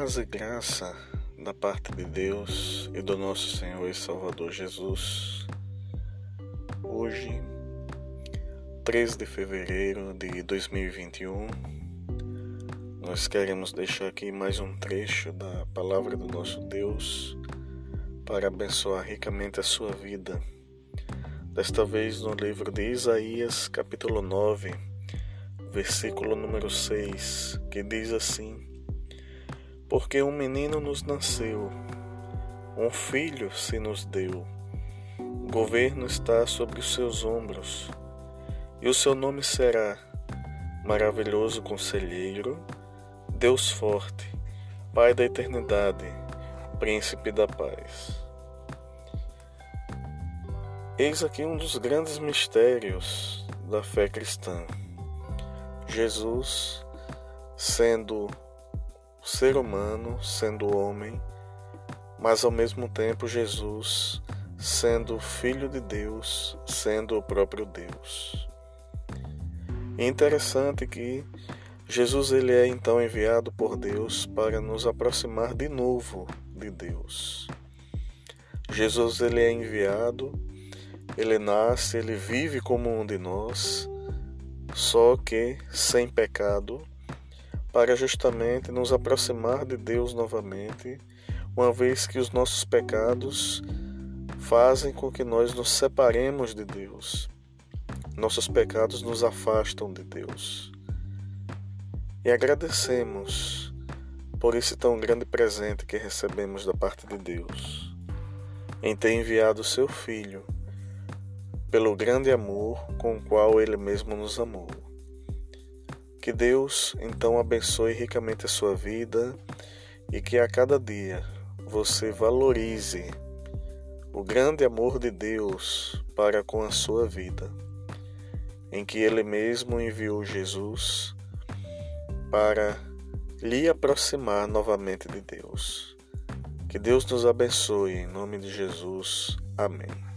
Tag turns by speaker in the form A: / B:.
A: Paz e graça da parte de Deus e do nosso Senhor e Salvador Jesus. Hoje, 3 de fevereiro de 2021, nós queremos deixar aqui mais um trecho da palavra do nosso Deus para abençoar ricamente a sua vida. Desta vez no livro de Isaías, capítulo 9, versículo número 6, que diz assim: porque um menino nos nasceu, um filho se nos deu. O governo está sobre os seus ombros, e o seu nome será Maravilhoso Conselheiro, Deus Forte, Pai da Eternidade, Príncipe da Paz. Eis aqui um dos grandes mistérios da fé cristã. Jesus, sendo ser humano sendo homem, mas ao mesmo tempo Jesus sendo filho de Deus, sendo o próprio Deus. É interessante que Jesus ele é então enviado por Deus para nos aproximar de novo de Deus. Jesus ele é enviado, ele nasce, ele vive como um de nós, só que sem pecado, para justamente nos aproximar de Deus novamente, uma vez que os nossos pecados fazem com que nós nos separemos de Deus. Nossos pecados nos afastam de Deus. E agradecemos por esse tão grande presente que recebemos da parte de Deus, em ter enviado seu Filho, pelo grande amor com o qual ele mesmo nos amou. Que Deus então abençoe ricamente a sua vida e que a cada dia você valorize o grande amor de Deus para com a sua vida, em que Ele mesmo enviou Jesus para lhe aproximar novamente de Deus. Que Deus nos abençoe em nome de Jesus. Amém.